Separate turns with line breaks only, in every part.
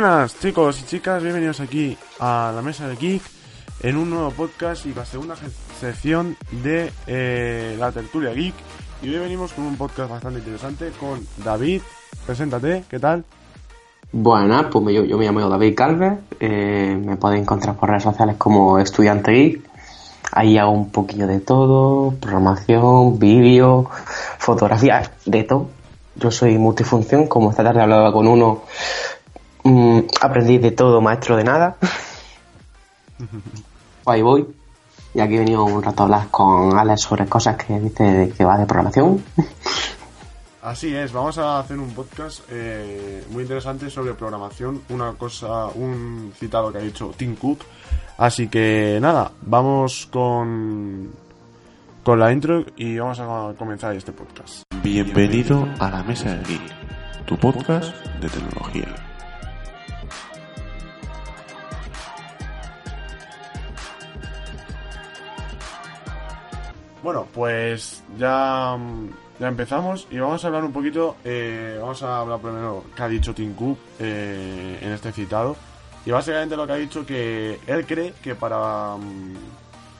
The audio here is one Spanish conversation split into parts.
Buenas chicos y chicas, bienvenidos aquí a la mesa de Geek en un nuevo podcast y la segunda sección de eh, la tertulia Geek. Y hoy venimos con un podcast bastante interesante con David. Preséntate, ¿qué tal?
Buenas, pues yo, yo me llamo David Calves, eh, me podéis encontrar por redes sociales como Estudiante Geek. Ahí hago un poquillo de todo, programación, vídeo, fotografía, de todo. Yo soy multifunción, como esta tarde hablaba con uno, mmm, aprendí de todo, maestro de nada. Ahí voy. Y aquí he venido un rato a hablar con Alex sobre cosas que dice que va de programación.
Así es, vamos a hacer un podcast eh, muy interesante sobre programación, una cosa, un citado que ha dicho Tim Cook. Así que nada, vamos con, con la intro y vamos a comenzar este podcast. Bienvenido a la Mesa del Geek, tu podcast de tecnología. Bueno, pues ya, ya empezamos y vamos a hablar un poquito, eh, vamos a hablar primero qué ha dicho Tim Cook eh, en este citado. Y básicamente lo que ha dicho que él cree que para...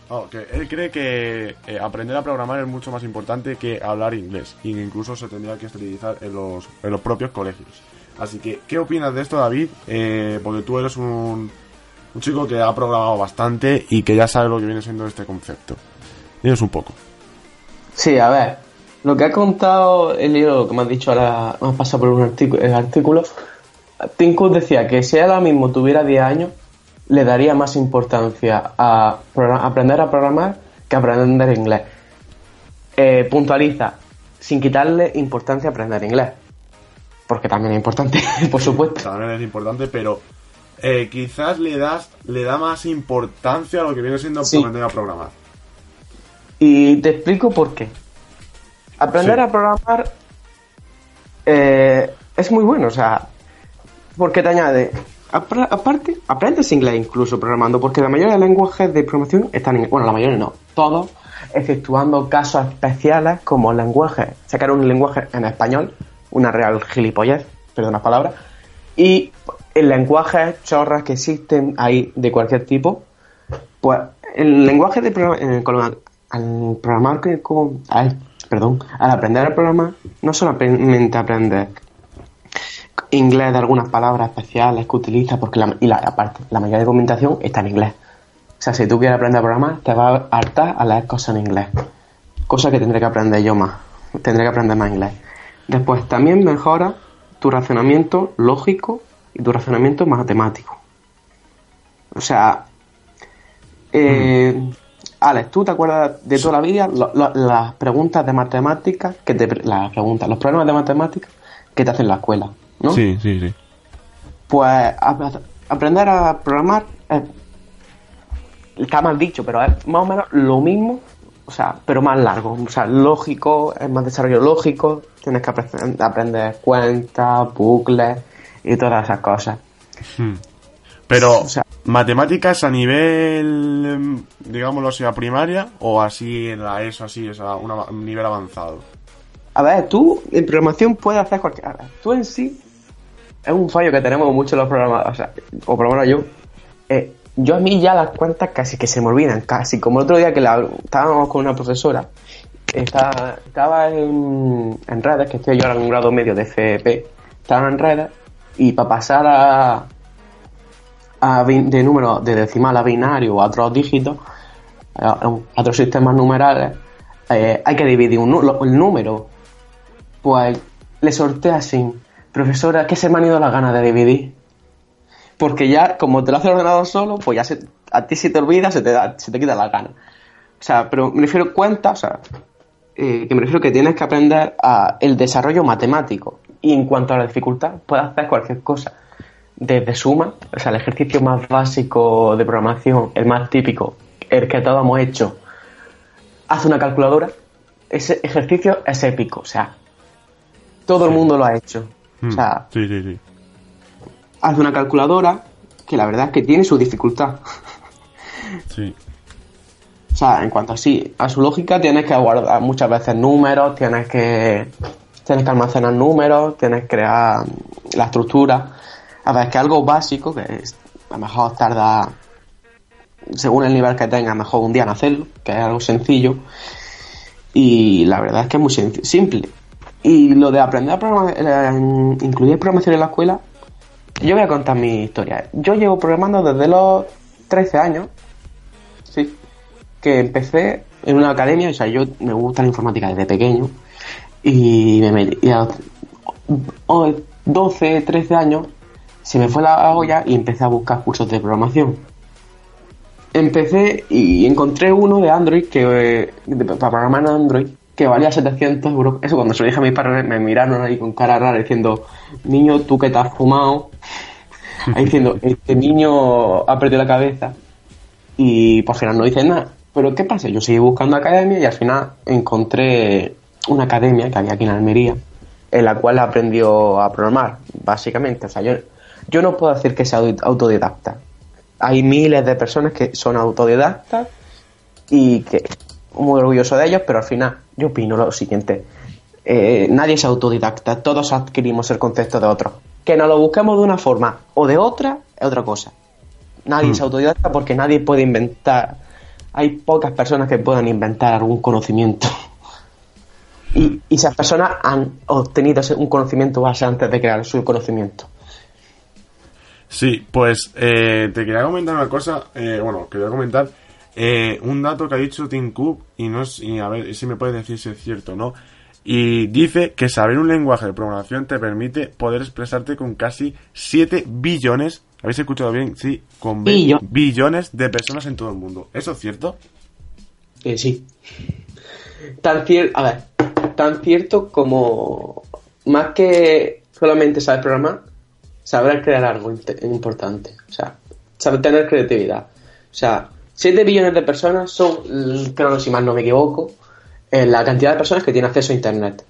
oh, que él cree que eh, aprender a programar es mucho más importante que hablar inglés. Que incluso se tendría que utilizar en los, en los propios colegios. Así que, ¿qué opinas de esto, David? Eh, porque tú eres un, un chico que ha programado bastante y que ya sabe lo que viene siendo este concepto. Dinos un poco.
Sí, a ver, lo que ha contado el libro que me has dicho ahora, me has pasado por un artículo, el artículo Tim Cook decía que si él ahora mismo tuviera 10 años, le daría más importancia a aprender a programar que a aprender inglés. Eh, puntualiza, sin quitarle importancia a aprender inglés. Porque también es importante, por supuesto.
También es importante, pero eh, quizás le das le da más importancia a lo que viene siendo
Sí.
aprender a programar.
Y te explico por qué. Aprender
Sí.
a programar eh, es muy bueno, o sea, porque te añade, aparte, aprendes inglés incluso programando, porque la mayoría de lenguajes de programación están en bueno, la mayoría no, todos, exceptuando casos especiales como lenguajes, sacar un lenguaje en español, una real gilipollez, perdón las palabras, y en lenguajes chorras que existen ahí de cualquier tipo, pues el lenguaje de programa- con- al programar que con, ay, perdón, al aprender a programar no solamente aprendes inglés de algunas palabras especiales que utilizas porque la, y la, aparte la mayoría de documentación está en inglés. O sea, si tú quieres aprender a programar, te vas a hartar a leer cosas en inglés. Cosa que tendré que aprender yo más. Tendré que aprender más inglés. Después, también mejora tu razonamiento lógico y tu razonamiento matemático. O sea, eh, Alex, ¿tú te acuerdas de toda la vida lo- lo- las preguntas de matemáticas que te las preguntas, los problemas de matemáticas que te hacen en la escuela, ¿no?
Sí, sí, sí.
Pues ap- aprender a programar es- está mal dicho, pero es más o menos lo mismo, o sea, pero más largo, o sea, lógico, es más desarrollo lógico, tienes que apre- aprender cuentas, bucles y todas esas cosas.
Pero,
O sea-
¿matemáticas a nivel, em, digámoslo así, a primaria o así en la ESO, así, es a una- un nivel avanzado?
A ver, tú en programación puedes hacer cualquier. A ver, tú en sí es un fallo que tenemos muchos los programas, o sea, o por lo menos yo. eh, yo a mí ya las cuentas casi que se me olvidan, casi como el otro día que la- estábamos con una profesora, estaba, estaba en, en redes, que estoy yo ahora en un grado medio de FP, estaba en redes y para pasar a, a de número de decimal a binario o a otros dígitos, a, otros sistemas numerales, eh, hay que dividir un el número. Pues le sortea así, profesora, que se me han ido las ganas de dividir. Porque ya, como te lo hace el ordenador solo, pues ya se, a ti se te olvida, se te, da, se te quita la gana. O sea, pero me refiero a cuenta, o sea, eh, que me refiero que tienes que aprender a el desarrollo matemático. Y en cuanto a la dificultad, puedes hacer cualquier cosa. Desde suma, o sea, el ejercicio más básico de programación, el más típico, el que todos hemos hecho, hace una calculadora, ese ejercicio es épico, o sea, todo el mundo lo ha hecho. O sea,
Sí, sí, sí.
hace una calculadora que la verdad es que tiene su dificultad.
Sí.
O sea, en cuanto a sí, a su lógica tienes que guardar muchas veces números, tienes que tienes que almacenar números, tienes que crear la estructura. A ver, que algo básico, que es, a lo mejor tarda, según el nivel que tenga, a lo mejor un día en hacerlo, que es algo sencillo. Y la verdad es que es muy simple. Y lo de aprender a programar, eh, incluir programación en la escuela, yo voy a contar mi historia. Yo llevo programando desde los 13 años, sí, que empecé en una academia, o sea, yo me gusta la informática desde pequeño, y me metí, y a los o- 12, 13 años, se me fue la olla y empecé a buscar cursos de programación. Empecé y encontré uno de Android, que eh, de- para programar en Android, que valía 700 euros. Eso cuando se lo dije a mis padres me miraron ahí con cara rara diciendo, niño, tú que te has fumado. Ahí diciendo, este niño ha perdido la cabeza. Y por final no hice nada. Pero ¿qué pasa? Yo seguí buscando academia y al final encontré una academia que había aquí en Almería, en la cual aprendió a programar, básicamente. O sea, yo, yo no puedo decir que sea au- autodidacta. Hay miles de personas que son autodidactas y que muy orgulloso de ellos, pero al final yo opino lo siguiente. Eh, nadie es autodidacta, todos adquirimos el concepto de otros. Que nos lo busquemos de una forma o de otra es otra cosa. Nadie es autodidacta porque nadie puede inventar. Hay pocas personas que puedan inventar algún conocimiento. Y, y esas personas han obtenido ese- un conocimiento base antes de crear su conocimiento.
Sí, pues eh, te quería comentar una cosa, eh, bueno, quería comentar eh, un dato que ha dicho Tim Cook y no es, y a ver si me puedes decir si es cierto o no. Y dice que saber un lenguaje de programación te permite poder expresarte con casi 7 billones, ¿habéis escuchado bien? Sí, con
Billo-
billones de personas en todo el mundo. ¿Eso es cierto?
Eh, sí. Tan cierto, a ver, tan cierto como más que solamente saber programar, saber crear algo importante. O sea, saber tener creatividad. O sea, 7 billones de personas son, creo que si mal no me equivoco, eh, la cantidad de personas que tienen acceso a Internet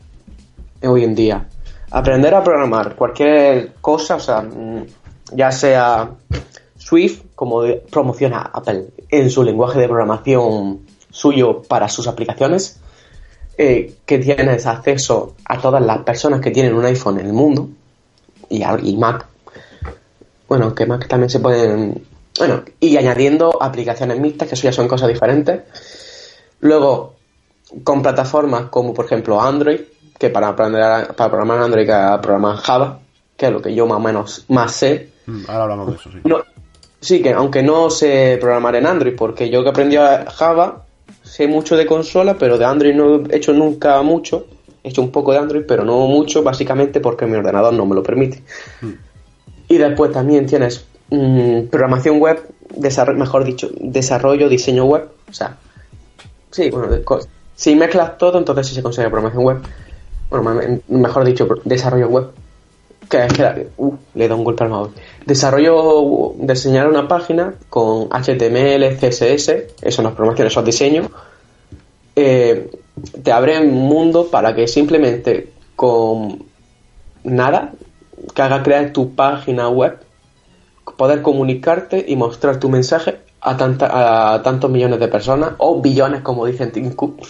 hoy en día. Aprender a programar cualquier cosa, o sea, mm, ya sea Swift, como promociona Apple en su lenguaje de programación suyo para sus aplicaciones, eh, que tienes acceso a todas las personas que tienen un iPhone en el mundo y, y Mac. Bueno, que Mac también se pueden. Bueno, y añadiendo aplicaciones mixtas, que eso ya son cosas diferentes. Luego, con plataformas como por ejemplo Android, que para aprender a- para programar Android que programar Java, que es lo que yo más o menos más sé.
Mm, Ahora hablamos de eso, sí.
No, sí, que aunque no sé programar en Android, porque yo que aprendí a Java, sé mucho de consola, pero de Android no he hecho nunca mucho. He hecho un poco de Android, pero no mucho, básicamente porque mi ordenador no me lo permite. Y después también tienes mm, programación web, mejor dicho, desarrollo, diseño web. O sea, sí, bueno, si mezclas todo, entonces sí se consigue programación web. Bueno, me- mejor dicho, desarrollo web. Que es que uh, le da un golpe al móvil. Desarrollo, diseñar una página con HTML, CSS, eso no es programación, eso es diseño. Eh, te abre un mundo para que simplemente con nada, que haga crear tu página web, poder comunicarte y mostrar tu mensaje a, tanta, a tantos millones de personas, o billones, como dicen Tim Cook.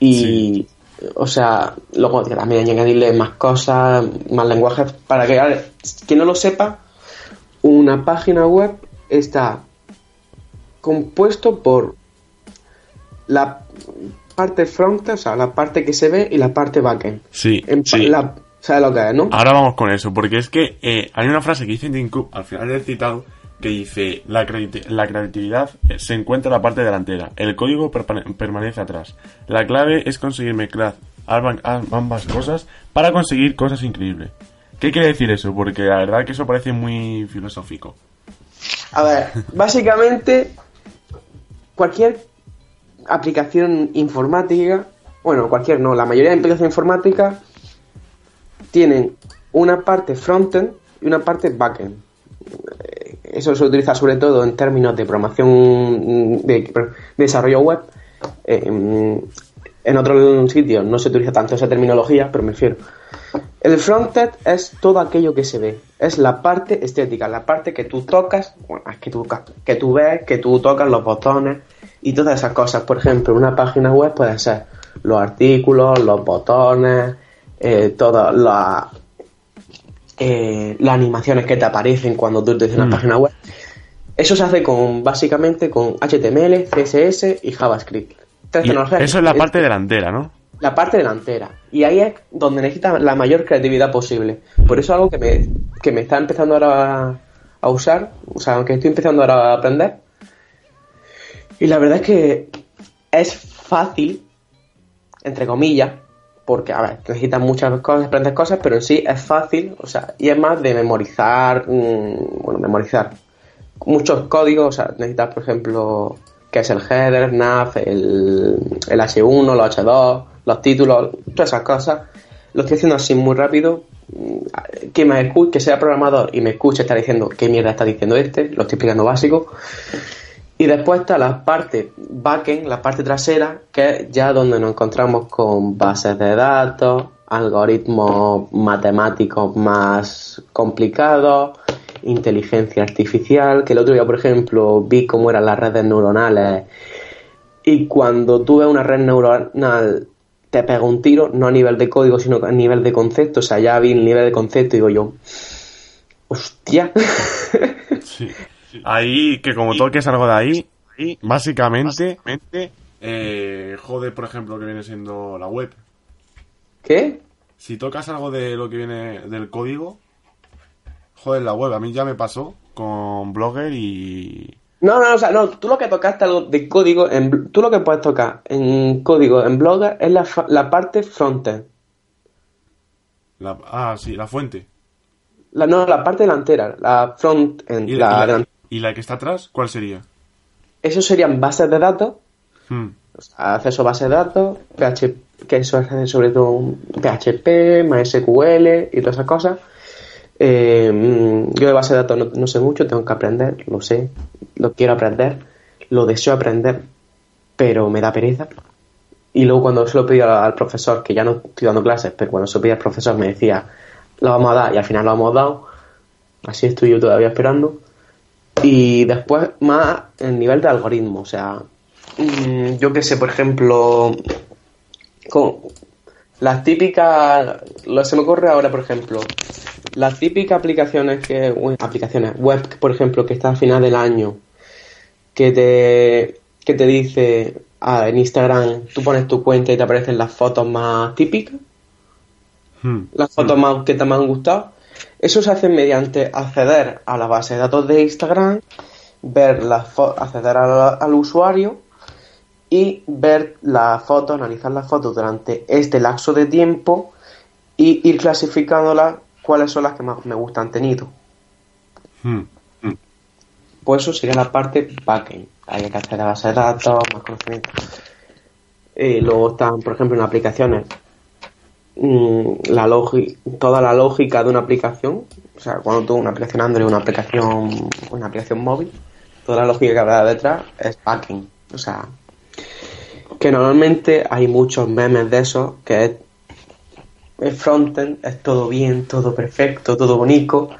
Y, o sea, luego también añadirle más cosas, más lenguajes, para que, ver, quien no lo sepa, una página web está compuesto por la parte front, o sea, la parte que se ve y la parte backend.
Sí,
En
sí.
la- ¿Sabes lo que es, no?
Ahora vamos con eso, porque es que eh, hay una frase que dice Tim Cook al final del citado que dice la, creati- la creatividad se encuentra en la parte delantera, el código permanece atrás. La clave es conseguir mezclar ambas cosas para conseguir cosas increíbles. ¿Qué quiere decir eso? Porque la verdad que eso parece muy filosófico.
A ver, básicamente cualquier aplicación informática, bueno, cualquier no, la mayoría de aplicaciones informáticas tienen una parte frontend y una parte backend. Eh, Eso se utiliza sobre todo en términos de programación mm, de, de desarrollo web. Eh, mm, en otros sitios no se utiliza tanto esa terminología, pero me refiero. El frontend es todo aquello que se ve, es la parte estética, la parte que tú tocas, que tú, que tú ves, que tú tocas los botones y todas esas cosas. Por ejemplo, una página web puede ser los artículos, los botones, eh, todas las eh, las animaciones que te aparecen cuando tú te una
Mm.
página web. Eso se hace con básicamente con HTML, CSS y JavaScript. Tres
Y
tecnologías.
eso es la parte delantera, ¿no?
la parte delantera. Y ahí es donde necesitas la mayor creatividad posible. Por eso algo que me, que me está empezando ahora a, a usar, o sea, aunque estoy empezando ahora a aprender. Y la verdad es que es fácil, entre comillas, porque, a ver, necesitas muchas cosas, aprendes cosas, pero en sí es fácil, o sea, y es más de memorizar, mm, bueno, memorizar muchos códigos, o sea, necesitas, por ejemplo, que es el header, nav, el, el H1, los H2, los títulos, todas esas cosas. Lo estoy haciendo así muy rápido. Mm, Que me escu- que sea programador y me escuche estar diciendo qué mierda está diciendo este, lo estoy explicando básico. Y después está la parte backend, la parte trasera, que es ya donde nos encontramos con bases de datos, algoritmos matemáticos más complicados, inteligencia artificial, que el otro día, por ejemplo, vi cómo eran las redes neuronales. Y cuando tú ves una red neuronal te pega un tiro, no a nivel de código, sino a nivel de concepto, o sea, ya vi el nivel de concepto y digo yo, hostia,
Sí. Ahí, que como toques algo de ahí, básicamente, eh, jode, por ejemplo, lo que viene siendo la web.
¿qué?
Si tocas algo de lo que viene del código, joder la web. A mí ya me pasó con Blogger y...
No, no, o sea, no, tú lo que tocaste algo de código, en, tú lo que puedes tocar en código en Blogger es la, fa- la parte frontend.
La, ah, sí, la fuente.
La, no, la parte delantera, la frontend.
¿Y,
la
y la,
delan-
y la que está atrás, cuál sería?
Eso serían bases de datos,
Hmm.
o sea, acceso a bases de datos, PH, que eso es sobre todo PHP, MySQL y todas esas cosas. Eh, yo de base de datos no, no sé mucho, tengo que aprender, lo sé, lo quiero aprender, lo deseo aprender, pero me da pereza. Y luego cuando se lo pedí al, al profesor, que ya no estoy dando clases, pero cuando se lo pedí al profesor me decía, lo vamos a dar y al final lo hemos dado. Así estoy yo todavía esperando. Y después más el nivel de algoritmo, o sea, mm, yo que sé, por ejemplo, con las típicas, lo se me ocurre ahora, por ejemplo, las típicas aplicaciones que, aplicaciones web, por ejemplo, que está al final del año, que te, que te dice ah, en Instagram, tú pones tu cuenta y te aparecen las fotos más típicas,
Hmm.
las fotos más que te me han gustado. Eso se hace mediante acceder a la base de datos de Instagram, ver las acceder al, al usuario y ver las fotos, analizar las fotos durante este lapso de tiempo y ir clasificándolas cuáles son las que más me gustan tenido.
Hmm.
Pues eso sería la parte backend. Hay que acceder a la base de datos, más conocimiento. Y luego están, por ejemplo, en aplicaciones, la logi- toda la lógica de una aplicación. O sea, cuando tú una aplicación Android, una aplicación, una aplicación móvil, toda la lógica que habrá detrás es backend. O sea, que normalmente hay muchos memes de esos que es el frontend es todo bien, todo perfecto, todo bonito.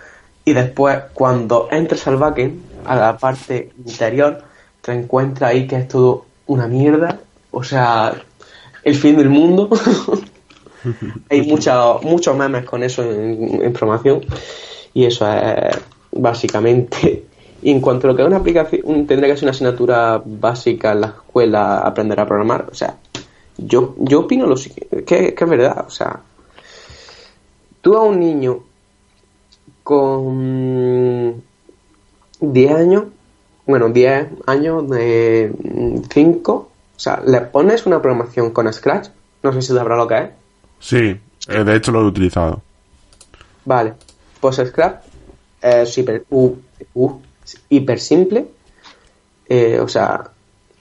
Y después, cuando entres al backend, a la parte interior, te encuentras ahí que es todo una mierda. O sea, el fin del mundo. Hay mucha- muchos memes con eso en, en programación. Y eso es básicamente. En cuanto a lo que es una aplicación, tendría que ser una asignatura básica en la escuela aprender a programar. O sea, yo, yo opino lo que, que es verdad. O sea, tú a un niño con 10 años, bueno, 10 años de 5, o sea, le pones una programación con Scratch, no sé si sabrá lo que es.
Sí, eh, de hecho lo he utilizado.
Vale, pues Scratch es hiper, u- u- hiper simple, eh, o sea,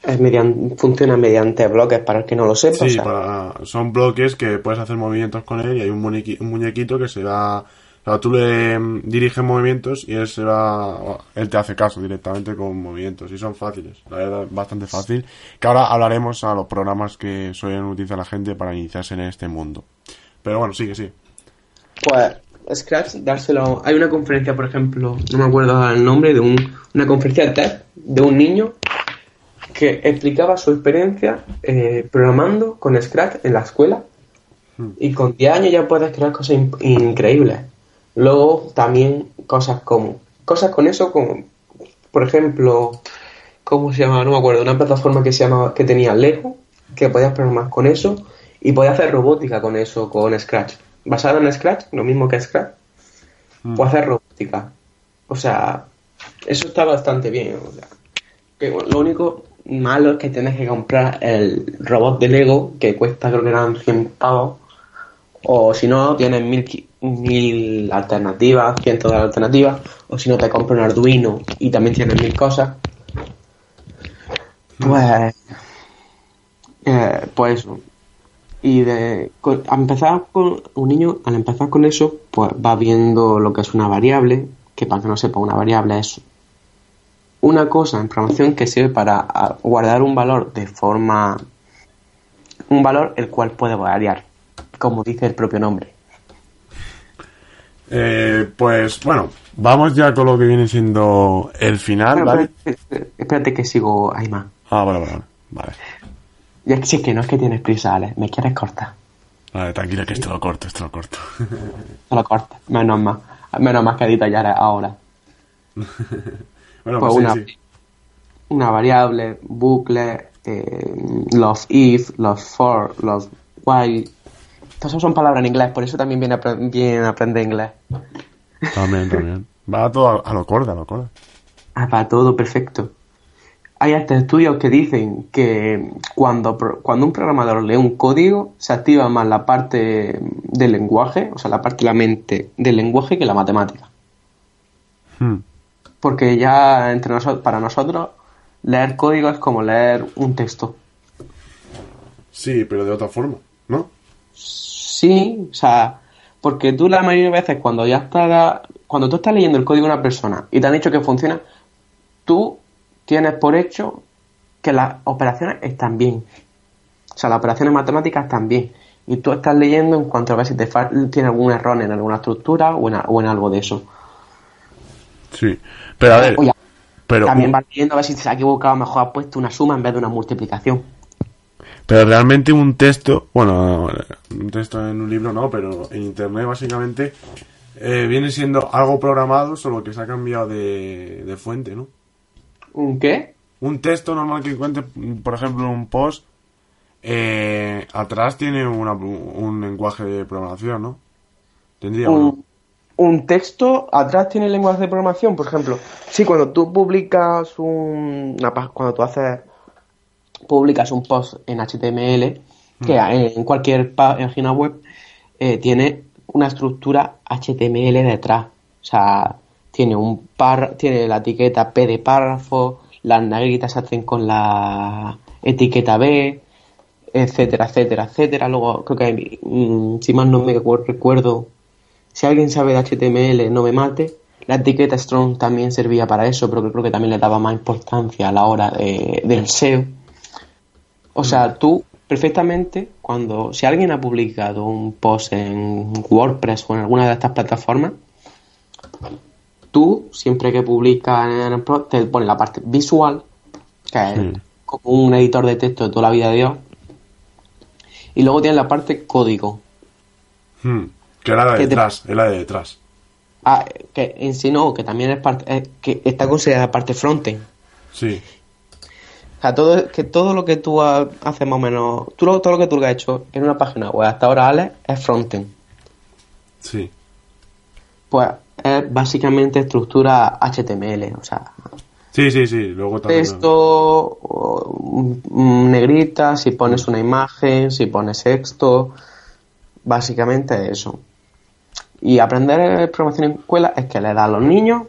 es median- funciona mediante bloques para el que no lo sepa. o
Sí,
sea,
para- son bloques que puedes hacer movimientos con él y hay un, muñequi- un muñequito que se va... o sea, tú le mm, diriges movimientos y él se va... Él te hace caso directamente con movimientos y son fáciles, la verdad, bastante fácil. Que ahora hablaremos a los programas que suelen utilizar la gente para iniciarse en este mundo. Pero bueno, sigue, sí.
Pues Scratch, dárselo. Hay una conferencia, por ejemplo, no me acuerdo el nombre, de un, una conferencia de TED de un niño que explicaba su experiencia eh, programando con Scratch en la escuela. Y con 10 años ya puedes crear cosas in- increíbles. Luego también cosas como, cosas con eso como, por ejemplo, ¿cómo se llama? No me acuerdo, una plataforma que se llama, que tenía Lego, que podías programar con eso y podías hacer robótica con eso, con Scratch. Basado en Scratch, lo mismo que Scratch,
Mm.
puedes hacer robótica. O sea, eso está bastante bien. o sea, que, bueno, lo único malo es que tienes que comprar el robot de Lego, que cuesta creo que eran 100 pavos. O si no, tienes mil, qui- mil alternativas, cientos de alternativas. O si no, te compras un Arduino y también tienes mil cosas. Pues. eh, pues eso. Y de, al empezar con un niño, al empezar con eso, pues va viendo lo que es una variable, que para que no sepa, una variable es una cosa en programación que sirve para guardar un valor de forma. un valor el cual puede variar, como dice el propio nombre.
Eh, pues bueno, vamos ya con lo que viene siendo el final,
Pero,
¿vale?
espérate, espérate que sigo, hay más.
Ah, vale, vale, vale.
Y es que no es que tienes prisa, Alex, me quieres cortar.
Vale, tranquila que esto lo corto, esto lo corto.
Te lo cortas, menos más. Menos más que edita ya ahora.
bueno,
Pues
pues,
una,
sí, sí.
una variable, bucle, eh, los if, los for, los while. Todas son palabras en inglés, por eso también viene, bien aprender inglés.
También, también. Va todo a, a lo corda, a lo corda.
Ah, va todo perfecto. Hay hasta estudios que dicen que cuando, cuando un programador lee un código, se activa más la parte del lenguaje, o sea, la parte de la mente del lenguaje que la matemática.
Hmm.
Porque ya entre nosotros, para nosotros, leer código es como leer un texto.
Sí, pero de otra forma, ¿no?
Sí, o sea, porque tú la mayoría de veces cuando ya estás, cuando tú estás leyendo el código de una persona y te han dicho que funciona, tú tienes por hecho que las operaciones están bien. O sea, las operaciones matemáticas están bien. Y tú estás leyendo en cuanto a ver si te tiene algún error en alguna estructura o en, a- o en algo de eso.
Sí. Pero a ver,
Oye,
pero,
También vas leyendo a ver si se ha equivocado, mejor ha puesto una suma en vez de una multiplicación.
Pero realmente un texto, bueno, un texto en un libro no, pero en internet básicamente eh, viene siendo algo programado, solo que se ha cambiado de, de fuente, ¿no?
¿Un qué?
Un texto normal que encuentre, por ejemplo, un post, eh, atrás tiene una- un lenguaje de programación, ¿no? Tendría
un, un texto atrás tiene lenguaje de programación, por ejemplo. Sí, cuando tú publicas un, una cuando tú haces publicas un post en HTML, que en cualquier página web eh, tiene una estructura HTML detrás. O sea, tiene un par, tiene la etiqueta P de párrafo, las negritas se hacen con la etiqueta B, etcétera, etcétera, etcétera. Luego creo que hay, mm, si mal no me recuerdo, si alguien sabe de HTML no me mate. La etiqueta strong también servía para eso, pero creo que también le daba más importancia a la hora de- del SEO. O sea, tú perfectamente, cuando si alguien ha publicado un post en WordPress o en alguna de estas plataformas, tú siempre que publicas en el pro te pone la parte visual, que es
Sí.
como un editor de texto de toda la vida de Dios, y luego tienes la parte código,
Hmm, Que era la de
que te-
detrás, es la de detrás.
Ah, que en sí no, que también es parte, eh, que está considerada parte frontend.
Sí.
O sea, todo, que todo lo que tú ha- haces más o menos, tú todo lo que tú has hecho en una página web hasta ahora, Alex, es frontend.
Sí.
Pues es básicamente estructura HTML, o sea,
Sí, sí, sí. Luego también.
texto, mm, negrita, si pones una imagen, si pones texto, básicamente eso. Y aprender programación en escuela es que le da a los niños,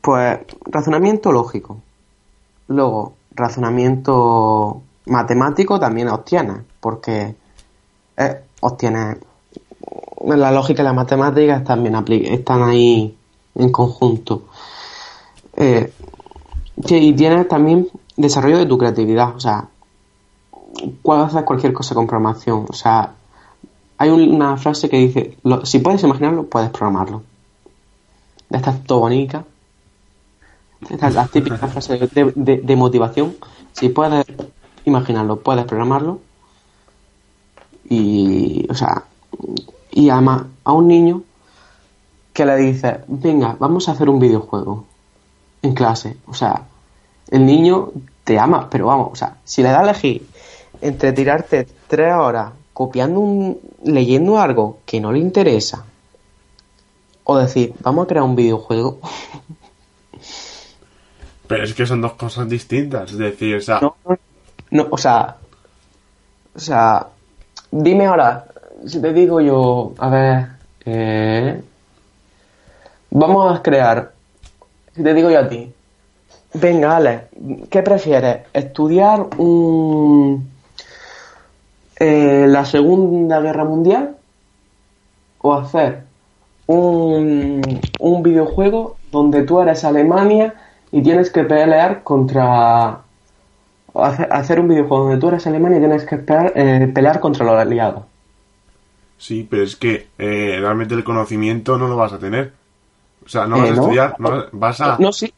pues, razonamiento lógico. Luego, razonamiento matemático también obtienes, porque eh, obtienes la lógica y la matemática están, bien apli- están ahí en conjunto. Eh, y tienes también desarrollo de tu creatividad, o sea, puedes hacer cualquier cosa con programación, o sea, hay una frase que dice, si puedes imaginarlo, puedes programarlo. Estas todo bonita. La típica frase de, de- de motivación. Si puedes imaginarlo, puedes programarlo. Y, o sea, y además a un niño que le dices, venga, vamos a hacer un videojuego en clase. O sea, el niño te ama, pero vamos, o sea, si le das a elegir entre tirarte tres horas copiando un, leyendo algo que no le interesa, o decir, vamos a crear un videojuego.
Pero es que son dos cosas distintas, es decir, o sea...
No, no, o sea, o sea, dime ahora, si te digo yo, a ver, eh, vamos a crear, si te digo yo a ti, venga, Ale, ¿qué prefieres? ¿Estudiar un, eh, la Segunda Guerra Mundial o hacer un, un videojuego donde tú eres Alemania y tienes que pelear contra hacer, un videojuego donde tú eres Alemania y tienes que pelear, eh, pelear contra los aliados.
Sí, pero es que eh, realmente el conocimiento no lo vas a tener. O sea, no vas
Eh,
a
no.
estudiar, no, vas a...
No, sí.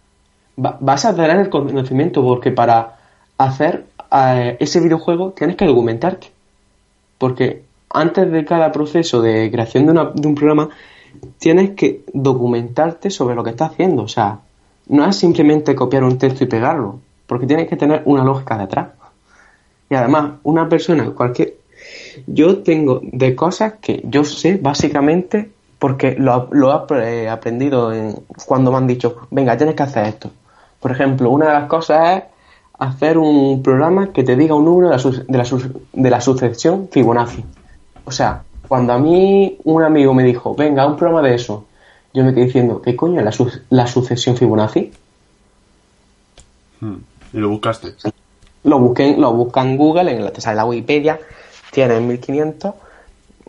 Va- vas a tener el conocimiento porque para hacer eh, ese videojuego tienes que documentarte. Porque antes de cada proceso de creación de, una- de un programa tienes que documentarte sobre lo que estás haciendo. O sea, no es simplemente copiar un texto y pegarlo, porque tienes que tener una lógica detrás. Y además, una persona, cualquier... Yo tengo de cosas que yo sé básicamente porque lo, lo he eh, aprendido en- cuando me han dicho, venga, tienes que hacer esto. Por ejemplo, una de las cosas es hacer un programa que te diga un número de la, de la, de la sucesión Fibonacci. O sea, cuando a mí un amigo me dijo, venga, un programa de eso, yo me quedé diciendo, ¿qué coño es la, su- la sucesión Fibonacci?
Hmm, Y lo buscaste.
Lo busqué, lo busca en Google, en la, te sale la Wikipedia, tiene 1500,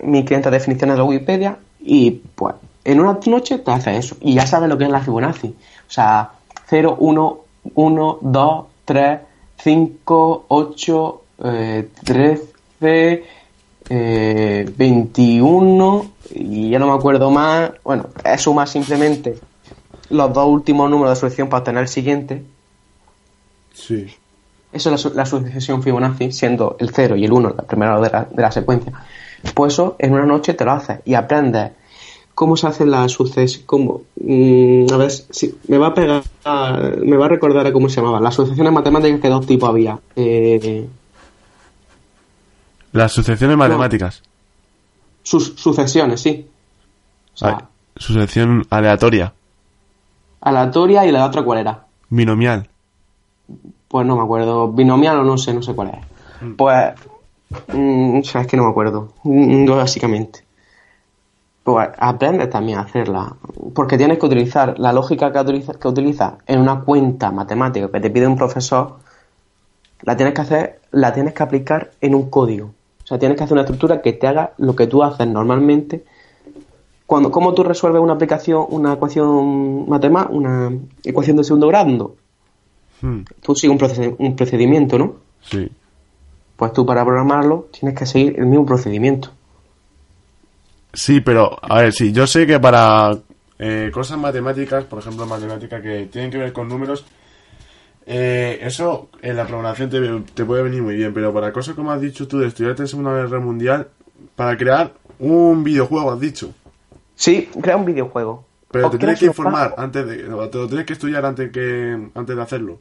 1500 definiciones de la Wikipedia y pues en una noche te hace eso y ya sabes lo que es la Fibonacci. O sea, 0, 1, 1, 2, 3, 5, 8, eh, 13, eh, 21 y ya no me acuerdo más. Bueno, es sumar simplemente los dos últimos números de sucesión para obtener el siguiente.
Sí.
Eso es la, su- la sucesión Fibonacci, siendo el 0 y el 1 la primera de la, de la secuencia. Pues eso en una noche te lo haces y aprendes cómo se hace la sucesión. Cómo, mm, a ver, si me va a pegar, me va a recordar a cómo se llamaba. Las sucesiones matemáticas que dos tipos había. Eh,
las sucesiones matemáticas.
Sus sucesiones, sí.
Sucesión aleatoria.
Aleatoria y la otra cuál era.
Binomial.
Pues no me acuerdo. Binomial o no sé, no sé cuál es. Mm. Pues. Mmm, o sea, es que no me acuerdo. Mm, básicamente. Pues aprendes también a hacerla. Porque tienes que utilizar la lógica que utilizas que utiliza en una cuenta matemática que te pide un profesor. La tienes que hacer, la tienes que aplicar en un código. O sea, tienes que hacer una estructura que te haga lo que tú haces normalmente. Cuando, ¿Cómo tú resuelves una aplicación, una ecuación matemática, una ecuación de segundo grado?
Hmm,
tú sigues un, un procedimiento, ¿no?
Sí.
Pues tú para programarlo tienes que seguir el mismo procedimiento.
Sí, pero, a ver, sí, yo sé que para eh, cosas matemáticas, por ejemplo, matemática que tienen que ver con números, eh, eso en la programación te, te puede venir muy bien, pero para cosas como has dicho tú de estudiarte en Segunda Guerra Mundial, para crear un videojuego, has dicho.
Sí, crea un videojuego.
Pero te tienes que informar antes de, te lo tienes que estudiar antes que antes de hacerlo.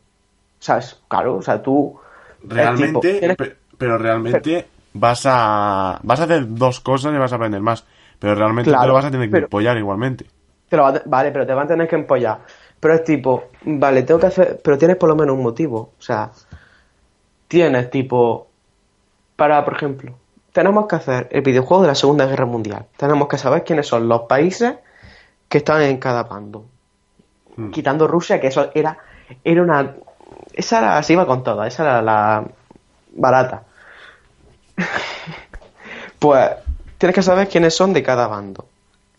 ¿Sabes? Claro, o sea, tú...
Realmente,
tipo,
pero realmente vas a vas a hacer dos cosas y vas a aprender más, pero realmente te
Claro,
lo vas a tener que
pero-
apoyar igualmente.
te lo va a te- vale, pero te van a tener que empollar. Pero es tipo, vale, tengo que hacer... Pero tienes por lo menos un motivo. O sea, tienes tipo... Para, por ejemplo, tenemos que hacer el videojuego de la Segunda Guerra Mundial. Tenemos que saber quiénes son los países que están en cada bando.
Hmm.
Quitando Rusia, que eso era, era una... Esa era, se iba con toda, esa era la barata. pues tienes que saber quiénes son de cada bando.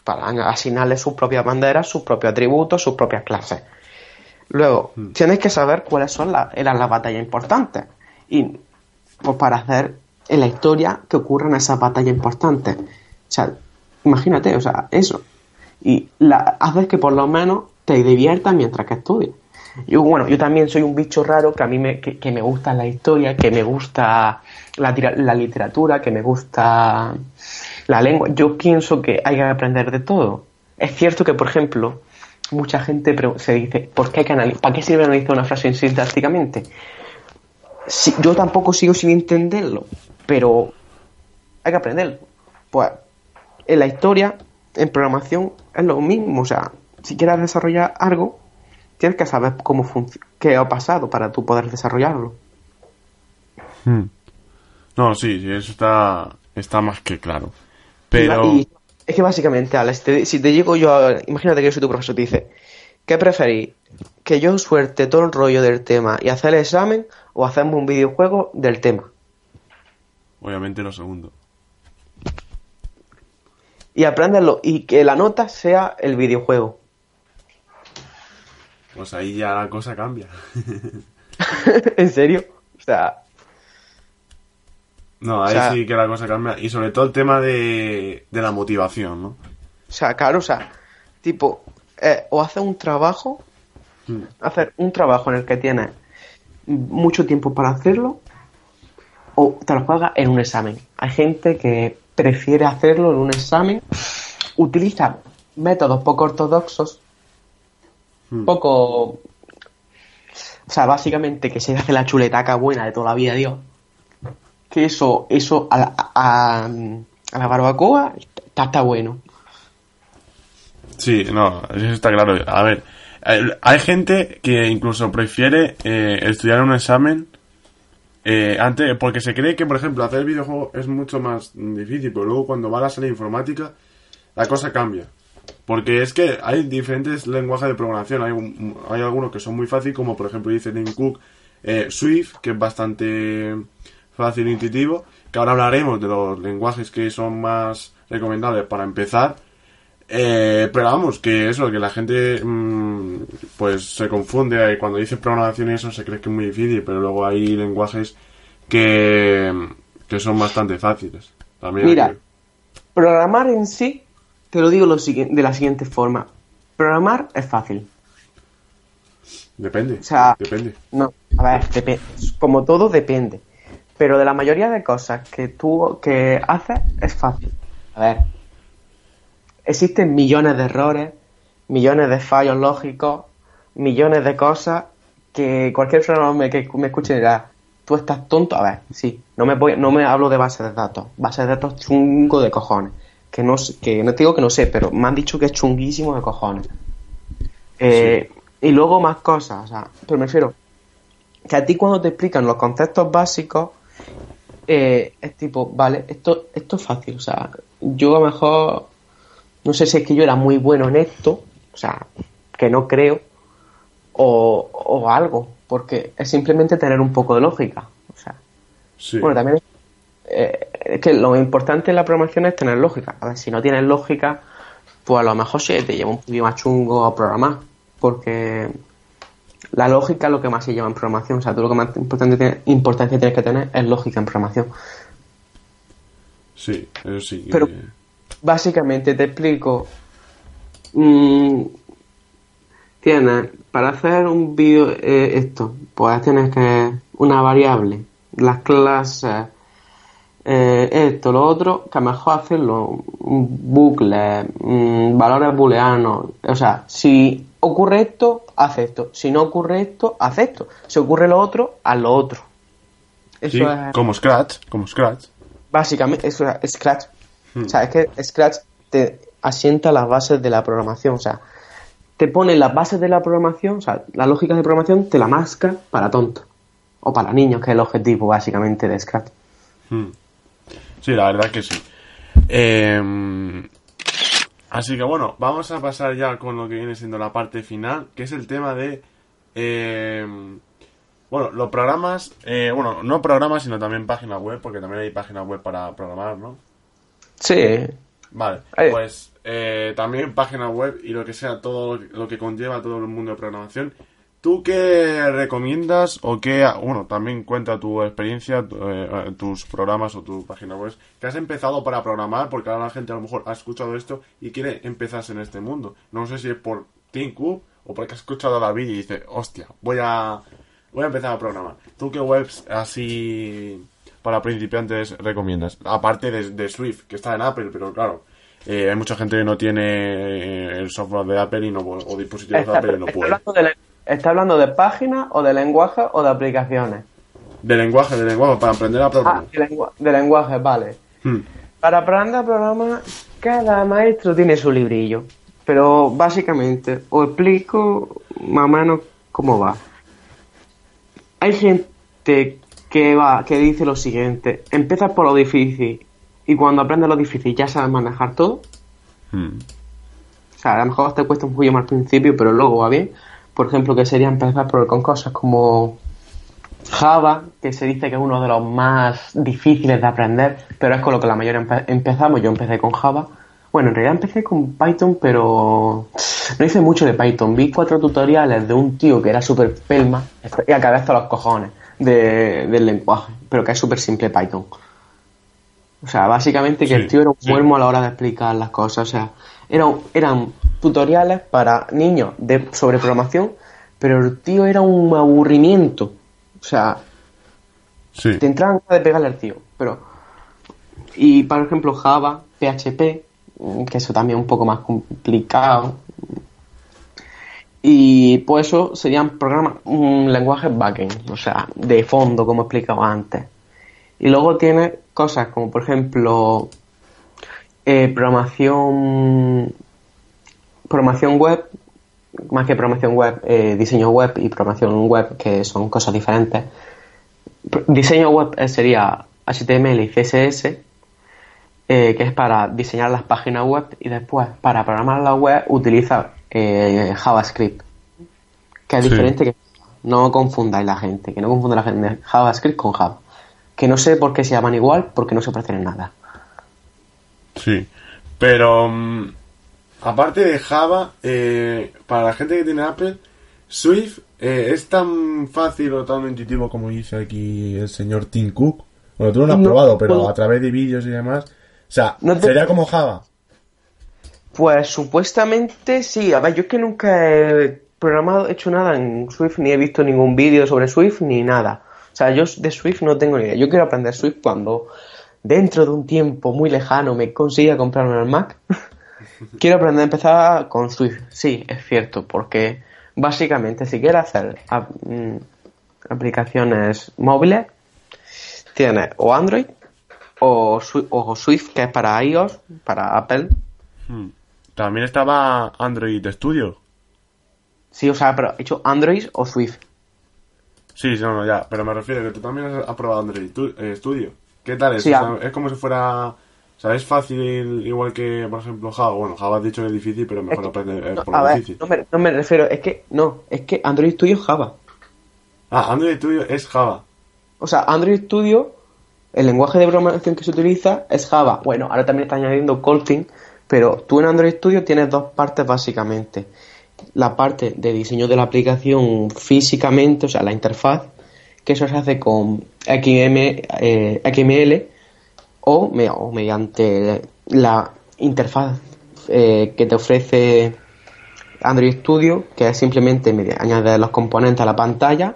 Para asignarles sus propias banderas, sus propios atributos, sus propias clases. Luego, tienes que saber cuáles son las, eran las batallas importantes. Y pues para hacer en la historia que ocurran esas batallas importantes. O sea, imagínate, o sea, eso. Y la, haces que por lo menos te diviertas mientras que estudias. Yo, bueno, yo también soy un bicho raro que a mí me, que, que me gusta la historia, que me gusta la, la literatura, que me gusta la lengua. Yo pienso que hay que aprender de todo. es cierto que, por ejemplo, mucha gente se dice, ¿por qué hay que analizar? ¿Para qué sirve analizar una frase sintácticamente? Si, yo tampoco sigo sin entenderlo, pero hay que aprenderlo. Pues en la historia, en programación, es lo mismo. O sea, si quieres desarrollar algo, tienes que saber cómo qué ha pasado para tú poder desarrollarlo.
Hmm. No, sí, eso está, está más que claro. Pero...
es que básicamente, Alex, si te llego yo a, Imagínate que yo soy tu profesor y te dice, ¿qué preferís? ¿Que yo suerte todo el rollo del tema y hacer el examen o hacemos un videojuego del tema?
Obviamente lo segundo.
Y aprenderlo y que la nota sea el videojuego.
Pues ahí ya la cosa cambia.
¿En serio? O sea,
no, ahí sí que la cosa cambia. Y sobre todo el tema de, la motivación, ¿no?
O sea, claro, o sea, tipo, eh, o hacer un trabajo, hmm. hacer un trabajo en el que tienes mucho tiempo para hacerlo, o te lo juegas en un examen. Hay gente que prefiere hacerlo en un examen, utiliza métodos poco ortodoxos, hmm. poco... O sea, básicamente que se hace la chuletaca buena de toda la vida, Dios que eso, eso a, a, a la barbacoa está, está, bueno.
Sí, no, eso está claro. A ver, hay gente que incluso prefiere eh, estudiar un examen eh, antes, porque se cree que, por ejemplo, hacer el videojuego es mucho más difícil, pero luego cuando va a la sala informática, la cosa cambia. Porque es que hay diferentes lenguajes de programación. Hay, hay algunos que son muy fáciles, como por ejemplo dice Link Cook, eh, Swift, que es bastante fácil e intuitivo, que ahora hablaremos de los lenguajes que son más recomendables para empezar. Eh, pero vamos, que eso, que la gente mm, pues se confunde cuando dice programación y eso se cree que es muy difícil, pero luego hay lenguajes que, que son bastante fáciles. También
Mira, programar en sí, te lo digo lo de la siguiente forma. Programar es fácil.
Depende. O sea, depende.
No, a ver. Como todo depende. Pero de la mayoría de cosas que tú que haces es fácil. A ver, existen millones de errores, millones de fallos lógicos, millones de cosas que cualquier persona que me escuche dirá, tú estás tonto. A ver, sí, no me voy, no me hablo de bases de datos, bases de datos chungo de cojones. Que no, que no te digo que no sé, pero me han dicho que es chunguísimo de cojones. Eh, y luego más cosas, o sea, pero me refiero que a ti cuando te explican los conceptos básicos, eh, es tipo, vale, esto, esto es fácil, o sea, yo a lo mejor, no sé si es que yo era muy bueno en esto, o sea, que no creo, o, o algo, porque es simplemente tener un poco de lógica, o sea, bueno, también eh, es, que lo importante en la programación es tener lógica, a ver, si no tienes lógica, pues a lo mejor sí te lleva un poquito más chungo a programar, porque la lógica es lo que más se lleva en programación. O sea, tú lo que más importante, importancia tienes que tener es lógica en programación.
Sí, eso sí.
Pero básicamente te explico. Mm, tienes, para hacer un vídeo, eh, esto, pues tienes que una variable, las clases, eh, esto, lo otro, que mejor hacerlo, un bucle, mm, valores booleanos. O sea, si ocurre esto, haz esto. Si no ocurre esto, haz esto. Si ocurre lo otro, haz lo otro.
Eso es... Como Scratch, como Scratch.
Básicamente, eso es Scratch. Hmm. O sea, es que Scratch te asienta las bases de la programación. O sea, te pone las bases de la programación, o sea, la lógica de programación te la masca para tonto. O para niños, que es el objetivo básicamente de Scratch.
Hmm. Sí, la verdad que sí. Eh, Así que bueno, vamos a pasar ya con lo que viene siendo la parte final, que es el tema de... Eh, bueno, los programas, eh, bueno, no programas, sino también páginas web, porque también hay páginas web para programar, ¿no?
Sí.
Vale, pues eh, también páginas web y lo que sea, todo lo que conlleva todo el mundo de programación. ¿Tú qué recomiendas o qué, bueno, también cuenta tu experiencia, eh, tus programas o tu página web, que has empezado para programar, porque ahora la gente a lo mejor ha escuchado esto y quiere empezarse en este mundo? No sé si es por Tinku o porque has escuchado la vida y dices, hostia, voy a, voy a empezar a programar. ¿Tú qué webs así para principiantes recomiendas? Aparte de, de Swift, que está en Apple, pero claro, eh, hay mucha gente que no tiene eh, el software de Apple y no, o dispositivos de Apple y no puede.
hablando de, le- está hablando de páginas o de lenguaje o de aplicaciones.
De lenguaje, de lenguaje, para aprender a
Ah,
programar.
de, lengua- de lenguaje, vale.
Hmm.
Para aprender a programar, cada maestro tiene su librillo. Pero básicamente, os explico más o menos cómo va. Hay gente que va, que dice lo siguiente, empiezas por lo difícil y cuando aprendes lo difícil ya sabes manejar todo.
Hmm.
O sea, a lo mejor te cuesta un poquillo más al principio, pero luego va bien. Por ejemplo, que sería empezar por, con cosas como Java, que se dice que es uno de los más difíciles de aprender, pero es con lo que la mayoría empe- empezamos. Yo empecé con Java. Bueno, en realidad empecé con Python, pero no hice mucho de Python. Vi cuatro tutoriales de un tío que era súper pelma y acabé hasta los cojones de- del lenguaje, pero que es súper simple Python. O sea, básicamente que
Sí,
el tío era un
sí.
muermo a la hora de explicar las cosas. O sea, eran, eran tutoriales para niños de, sobre programación, pero el tío era un aburrimiento. O sea,
Sí.
te entraban de pegarle al tío. Pero. Y por ejemplo, Java, PHP, que eso también es un poco más complicado. Y pues eso serían programas, un lenguaje backend, o sea, de fondo, como explicaba antes. Y luego tiene cosas como, por ejemplo, eh, programación, programación web, más que programación web, eh, diseño web y programación web, que son cosas diferentes. Diseño web eh, sería HTML y CSS, eh, que es para diseñar las páginas web y después para programar la web utiliza eh, JavaScript, que es
Sí.
diferente que no confundáis la gente, que no confunda la gente JavaScript con Java, que no sé por qué se llaman igual, porque no se parecen en nada.
Sí, pero mm, aparte de Java, eh, para la gente que tiene Apple, Swift eh, es tan fácil o tan intuitivo como dice aquí el señor Tim Cook. Bueno, tú no lo has
No,
probado, pero a través de vídeos y demás. O sea,
No te-
sería como Java.
Pues supuestamente sí. A ver, yo es que nunca he programado, hecho nada en Swift, ni he visto ningún vídeo sobre Swift, ni nada. O sea, yo de Swift no tengo ni idea. Yo quiero aprender Swift cuando dentro de un tiempo muy lejano me consiga comprarme el Mac. quiero aprender a empezar con Swift. Sí, es cierto, porque básicamente si quieres hacer ap- mm, aplicaciones móviles, tienes o Android o, Swi- o Swift, que es para iOS, para Apple,
Hmm. También estaba Android Studio.
Sí, o sea, pero he hecho Android o Swift.
Sí, no, no, ya, pero me refiero que tú también has probado Android tu- eh, Studio. ¿Qué tal es?
Sí,
O sea, es como si fuera... Sea, es fácil, igual que, por ejemplo, Java. Bueno, Java has dicho que es difícil, pero mejor
Es que-
aprender
no,
por lo
ver,
difícil.
no me, no me refiero, es que no, es que Android Studio es Java.
Ah, Android Studio es Java.
O sea, Android Studio, el lenguaje de programación que se utiliza es Java. Bueno, ahora también está añadiendo Kotlin, pero tú en Android Studio tienes dos partes básicamente. La parte de diseño de la aplicación físicamente, o sea, la interfaz, que eso se hace con XM, eh, XML o, me- o mediante la interfaz eh, que te ofrece Android Studio, que es simplemente añadir los componentes a la pantalla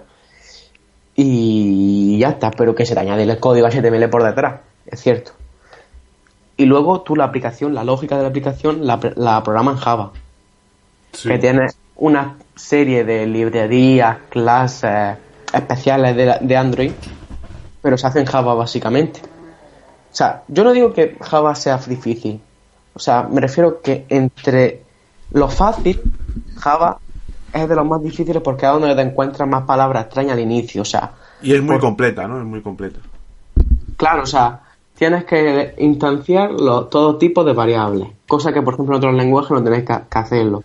y ya está, pero que se te añade el código HTML por detrás, es cierto. Y luego tú la aplicación, la lógica de la aplicación la, la programas en Java,
Sí.
que tiene una serie de librerías, clases especiales de, de Android, pero se hace en Java básicamente. O sea, yo no digo que Java sea difícil, o sea, me refiero que entre lo fácil, Java es de los más difíciles porque es donde te encuentras más palabras extrañas al inicio, o sea,
Y es muy completa, ¿no? Es muy completa.
Claro, o sea, tienes que instanciar lo- todo tipo de variables, cosa que por ejemplo en otros lenguajes no tenéis que, que hacerlo.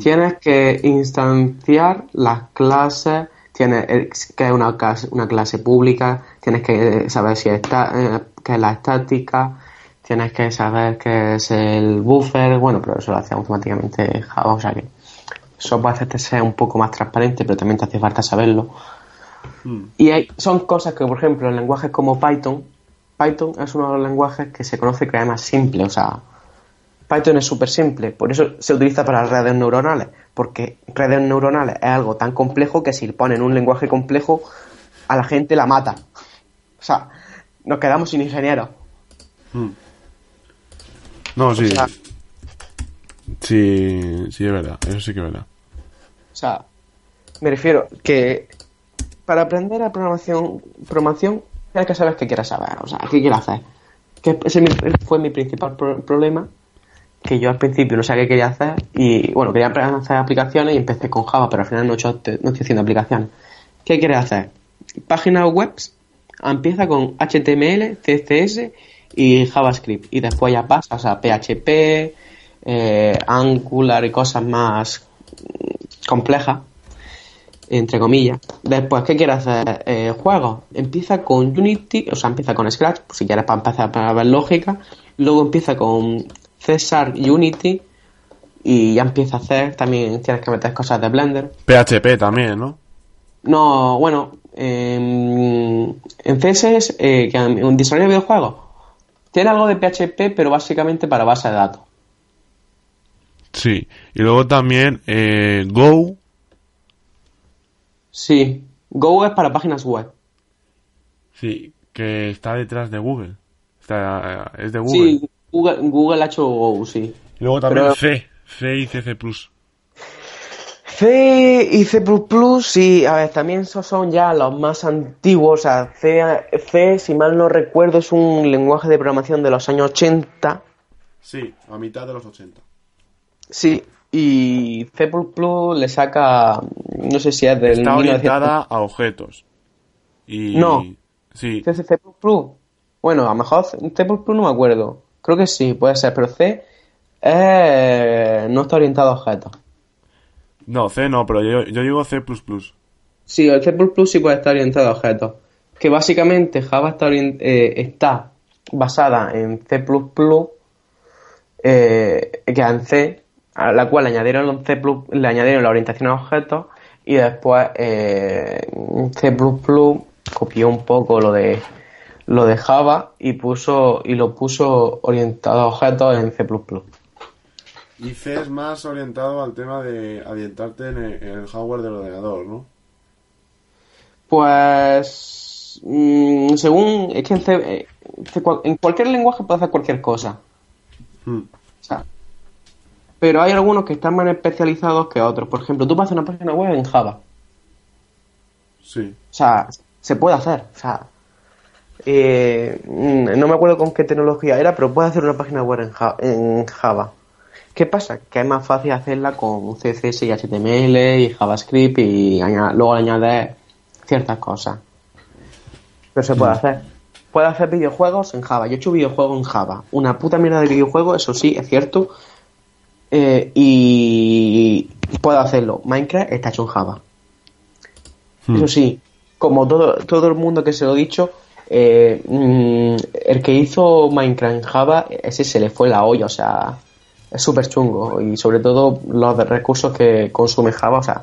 Tienes que instanciar las clases, tienes el- que es una clase, una clase pública, tienes que saber si está, eh, qué es la estática, tienes que saber qué es el buffer, bueno, pero eso lo hace automáticamente Java, o sea que eso puede hacerte ser un poco más transparente, pero también te hace falta saberlo. Y hay, son cosas que, por ejemplo, en lenguajes como Python, Python es uno de los lenguajes que se conoce que es más simple, o sea, Python es súper simple, por eso se utiliza para redes neuronales, porque redes neuronales es algo tan complejo que si ponen un lenguaje complejo, a la gente la mata. O sea, nos quedamos sin ingenieros.
Hmm. No, sí.
O sea,
Sí, sí, es verdad. Eso sí que es verdad.
O sea, me refiero que para aprender a programación, programación hay que saber qué quieres saber, o sea, qué quieres hacer. Que ese fue mi principal pro- problema, que yo al principio no sabía qué quería hacer y bueno, quería hacer aplicaciones y empecé con Java, pero al final no, hecho- no estoy haciendo aplicaciones. ¿Qué quieres hacer? Páginas web, empieza con HTML, CSS y JavaScript y después ya pasas a PHP, eh, Angular y cosas más complejas entre comillas. Después, ¿qué quieres hacer? Eh, juegos. Empieza con Unity, o sea, empieza con Scratch, pues si quieres para empezar para ver lógica. Luego empieza con César Unity y ya empieza a hacer, también tienes que meter cosas de Blender.
PHP también, ¿no?
No, bueno, en, en CSS, eh, que en un desarrollo de videojuegos, tiene algo de PHP, pero básicamente para base de datos.
Sí. Y luego también eh, Go.
Sí, Go es para páginas web.
Sí, que está detrás de Google. Está, es de Google.
Sí, Google, Google ha hecho Go, sí.
Y luego también
Pero-
C. C y CC+.
C y C++, sí, a ver, también esos son ya los más antiguos, o sea, C, C, si mal no recuerdo, es un lenguaje de programación de los años 80,
Sí, a mitad de los 80.
sí, y C++ le saca, no sé si es del
Está
1900.
orientada a objetos. Y...
No.
Sí.
C, C++, bueno, a lo mejor C++ no me acuerdo, creo que sí, puede ser, pero C eh, no está orientado a objetos.
No, C no, pero yo, yo digo C++.
Sí, el C++ sí puede estar orientado a objetos. Que básicamente Java está, eh, está basada en C++, eh, que en C, a la cual le añadieron, C++, le añadieron la orientación a objetos y después eh, C++ copió un poco lo de lo de Java y puso y lo puso orientado a objetos en C++.
Y C es más orientado al tema de orientarte en el, en el hardware del ordenador, ¿no?
Pues mm, según es que en, C- eh, en cualquier lenguaje puede hacer cualquier cosa.
Hmm.
O sea, pero hay algunos que están más especializados que otros. Por ejemplo, tú puedes hacer una página web en Java.
Sí.
O sea, se puede hacer. O sea, eh, mm, no me acuerdo con qué tecnología era, pero puedes hacer una página web en Java. ¿Qué pasa? Que es más fácil hacerla con CSS y HTML y JavaScript y aña- luego añadir ciertas cosas. Pero se puede hacer. Puedes hacer videojuegos en Java. Yo he hecho videojuegos en Java. Una puta mierda de videojuegos, eso sí, es cierto. Eh, y puedo hacerlo. Minecraft está hecho en Java.
Hmm.
Eso sí, como todo, todo el mundo que se lo he dicho, eh, mm, el que hizo Minecraft en Java, ese se le fue la olla, o sea, es súper chungo. Y sobre todo los recursos que consume Java, o sea,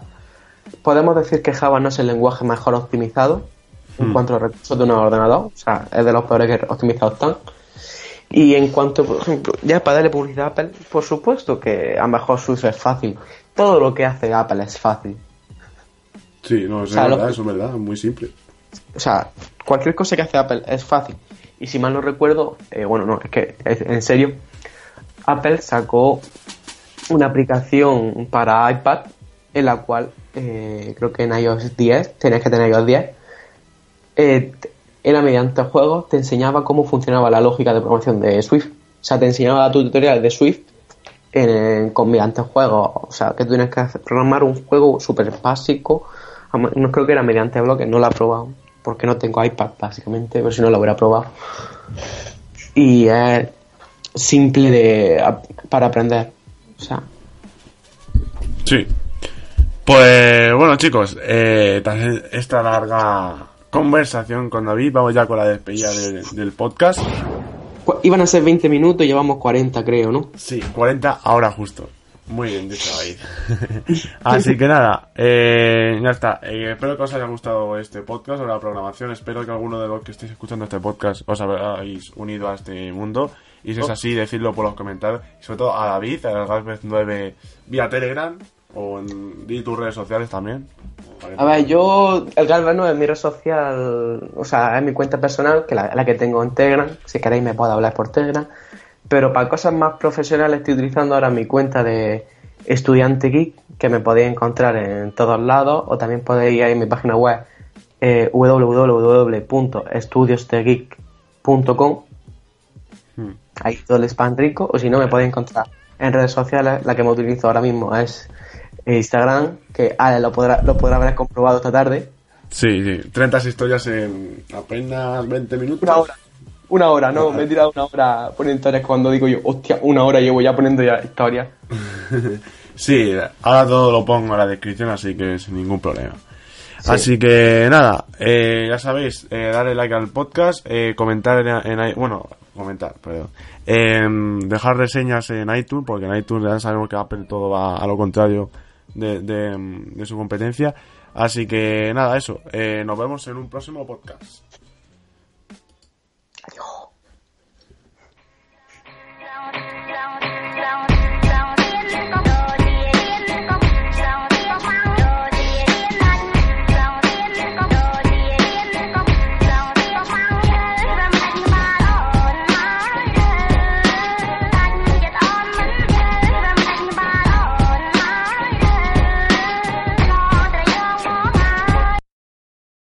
podemos decir que Java no es el lenguaje mejor optimizado en
Hmm.
cuanto a recursos de un ordenador, o sea, es de los peores que optimizados están. Y en cuanto, por ejemplo, ya para darle publicidad a Apple, por supuesto que a lo mejor su uso es fácil. Todo lo que hace Apple es fácil.
Sí, no, eso
sea,
es verdad, eso es verdad, muy simple.
O sea, cualquier cosa que hace Apple es fácil. Y si mal no recuerdo, eh, bueno, no, es que es- en serio, Apple sacó una aplicación para iPad en la cual eh, creo que en iOS 10, tenías que tener iOS 10, eh, era mediante juegos, te enseñaba cómo funcionaba la lógica de programación de Swift. O sea, te enseñaba tutoriales de Swift en, con mediante juegos. O sea, que tú tienes que programar un juego súper básico. No creo que era mediante bloques, no lo he probado. Porque no tengo iPad, básicamente, pero si no lo hubiera probado. Y es simple de, para aprender. O sea,
Sí. Pues bueno, chicos, eh, tras esta larga conversación con David, vamos ya con la despedida del, del podcast.
iban a ser 20 minutos y llevamos 40, creo, ¿no?
Sí, 40 ahora justo. Muy bien dicho, David. Así que nada, eh, ya está. Eh, espero que os haya gustado este podcast sobre la programación. Espero que alguno de los que estéis escuchando este podcast os habéis unido a este mundo. Y si es así, decidlo por los comentarios. Y sobre todo a David, a Galvez 9 vía Telegram o en di tus redes sociales también.
A ver, yo, el Galvano es mi red social, o sea, es mi cuenta personal, que la, la que tengo en Telegram. Si queréis me puedo hablar por Telegram. Pero para cosas más profesionales estoy utilizando ahora mi cuenta de estudiante geek, que me podéis encontrar en todos lados, o también podéis ir a mi página web eh, www.estudiostegeek.com. Ahí todo el spam rico, o si no, me podéis encontrar en redes sociales. La que me utilizo ahora mismo es Instagram, que Ale lo podrá, lo podrá haber comprobado esta tarde.
Sí, sí. 30 historias en apenas 20 minutos.
Una hora. Una hora, no, me he tirado una hora poniendo historias cuando digo yo, hostia, una hora llevo ya poniendo ya historias.
Sí, ahora todo lo pongo en la descripción, así que sin ningún problema. Así que nada, eh, ya sabéis, eh, darle like al podcast, eh, comentar en, en bueno, comentar, perdón, Em, dejar reseñas en iTunes, porque en iTunes ya sabemos que Apple todo va a lo contrario de, de, de su competencia. Así que nada, eso, eh, nos vemos en un próximo podcast.